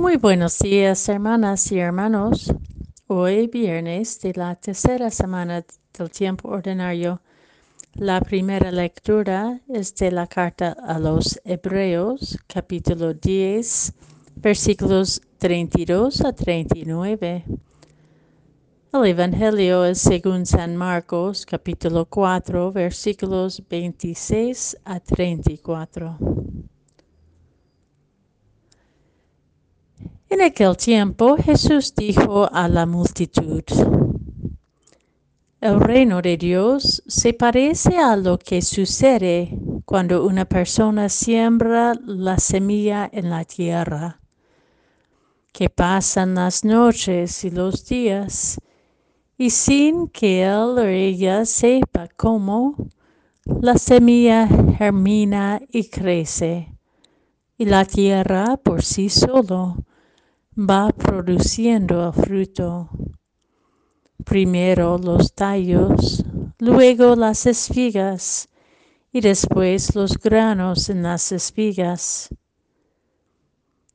Muy buenos días, hermanas y hermanos. Hoy, viernes de la tercera semana del tiempo ordinario, la primera lectura es de la carta a los Hebreos, capítulo 10, versículos 32 a 39. El Evangelio es según San Marcos, capítulo 4, versículos 26 a 34. En aquel tiempo Jesús dijo a la multitud, el reino de Dios se parece a lo que sucede cuando una persona siembra la semilla en la tierra, que pasan las noches y los días, y sin que él o ella sepa cómo, la semilla germina y crece, y la tierra por sí solo va produciendo fruto. Primero los tallos, luego las espigas y después los granos en las espigas.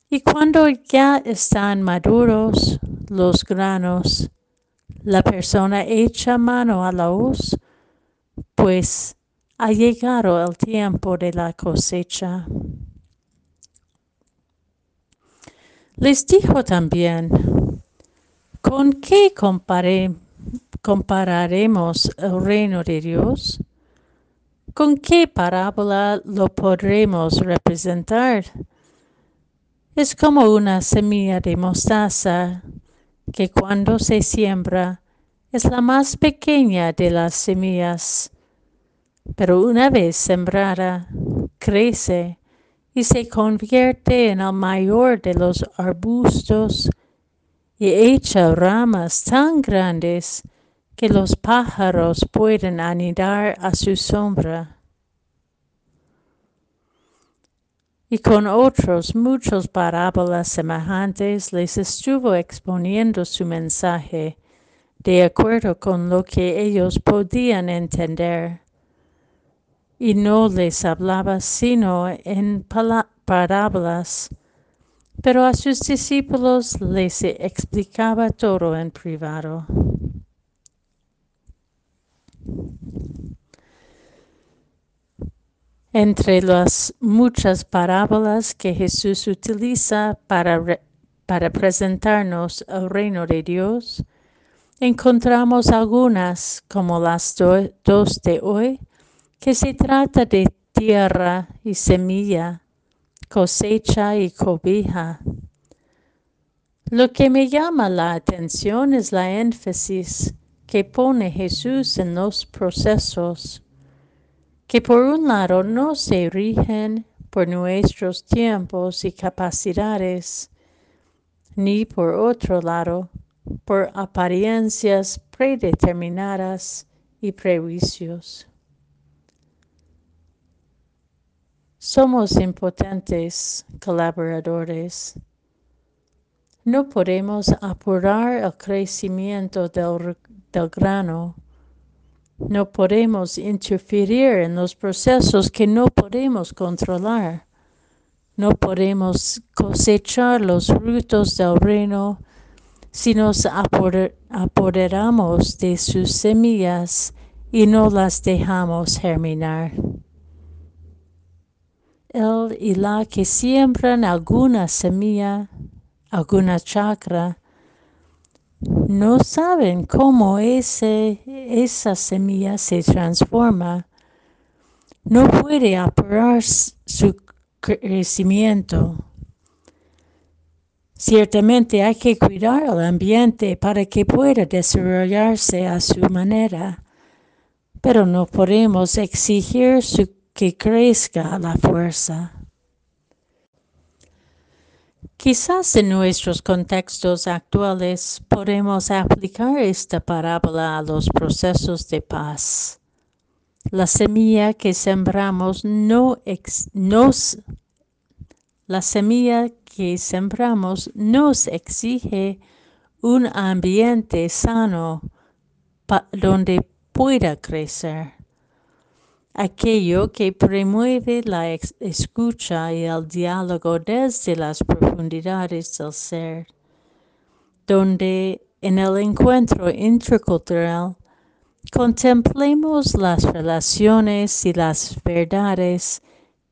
Y cuando ya están maduros los granos, la persona echa mano a la hoz, pues ha llegado el tiempo de la cosecha. Les dijo también, ¿con qué compararemos el reino de Dios? ¿Con qué parábola lo podremos representar? Es como una semilla de mostaza que cuando se siembra es la más pequeña de las semillas, pero una vez sembrada crece y se convierte en el mayor de los arbustos y echa ramas tan grandes que los pájaros pueden anidar a su sombra. Y con otros muchos parábolas semejantes les estuvo exponiendo su mensaje de acuerdo con lo que ellos podían entender y no les hablaba sino en parábolas, pero a sus discípulos les explicaba todo en privado. Entre las muchas parábolas que Jesús utiliza para, para presentarnos el reino de Dios, encontramos algunas como las dos de hoy, que se trata de tierra y semilla, cosecha y cobija. Lo que me llama la atención es la énfasis que pone Jesús en los procesos, que por un lado no se rigen por nuestros tiempos y capacidades, ni por otro lado por apariencias predeterminadas y prejuicios. Somos impotentes colaboradores. No podemos apurar el crecimiento del, grano. No podemos interferir en los procesos que no podemos controlar. No podemos cosechar los frutos del reino si nos apoderamos de sus semillas y no las dejamos germinar el y la que siembran alguna semilla, alguna chakra, no saben cómo ese, esa semilla se transforma. No puede apurar su crecimiento. Ciertamente hay que cuidar el ambiente para que pueda desarrollarse a su manera, pero no podemos exigir su que crezca la fuerza. Quizás en nuestros contextos actuales podemos aplicar esta parábola a los procesos de paz. La semilla que sembramos no nos la semilla que sembramos nos exige un ambiente sano donde pueda crecer. Aquello que promueve la escucha y el diálogo desde las profundidades del ser, donde en el encuentro intercultural contemplemos las relaciones y las verdades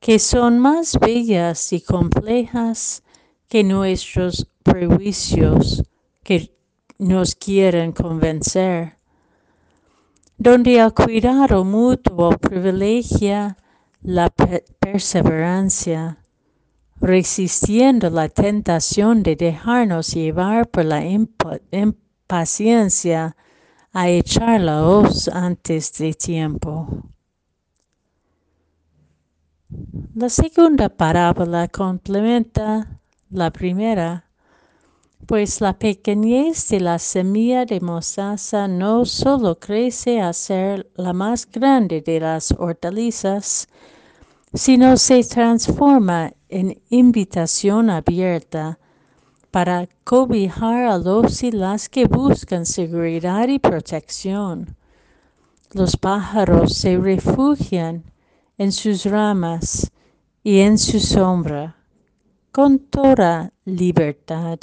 que son más bellas y complejas que nuestros prejuicios que nos quieren convencer donde el cuidado mutuo privilegia la perseverancia, resistiendo la tentación de dejarnos llevar por la impaciencia a echar la hoz antes de tiempo. La segunda parábola complementa la primera pues la pequeñez de la semilla de mostaza no solo crece a ser la más grande de las hortalizas, sino se transforma en invitación abierta para cobijar a los y las que buscan seguridad y protección. Los pájaros se refugian en sus ramas y en su sombra con toda libertad.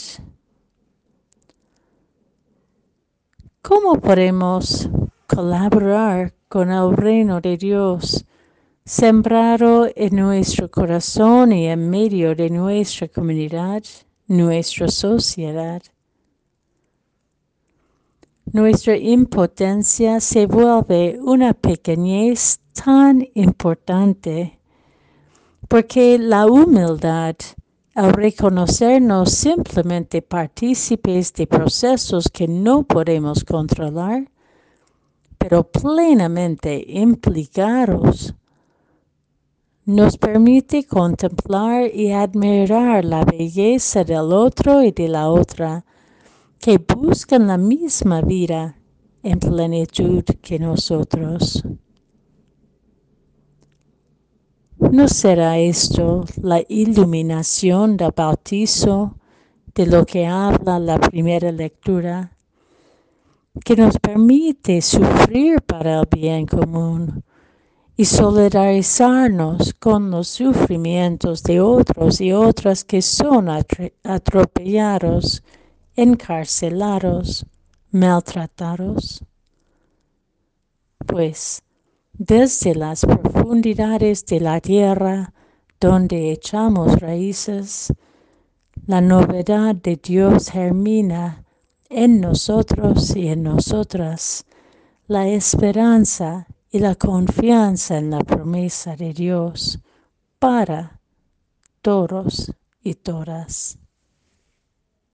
¿Cómo podemos colaborar con el reino de Dios sembrado en nuestro corazón y en medio de nuestra comunidad, nuestra sociedad? Nuestra impotencia se vuelve una pequeñez tan importante porque la humildad al reconocernos simplemente partícipes de procesos que no podemos controlar, pero plenamente implicados, nos permite contemplar y admirar la belleza del otro y de la otra, que buscan la misma vida en plenitud que nosotros. ¿No será esto la iluminación del bautizo de lo que habla la primera lectura, que nos permite sufrir para el bien común y solidarizarnos con los sufrimientos de otros y otras que son atropellados, encarcelados, maltratados? Pues, desde las profundidades de la tierra donde echamos raíces, la novedad de Dios germina en nosotros y en nosotras, la esperanza y la confianza en la promesa de Dios para todos y todas.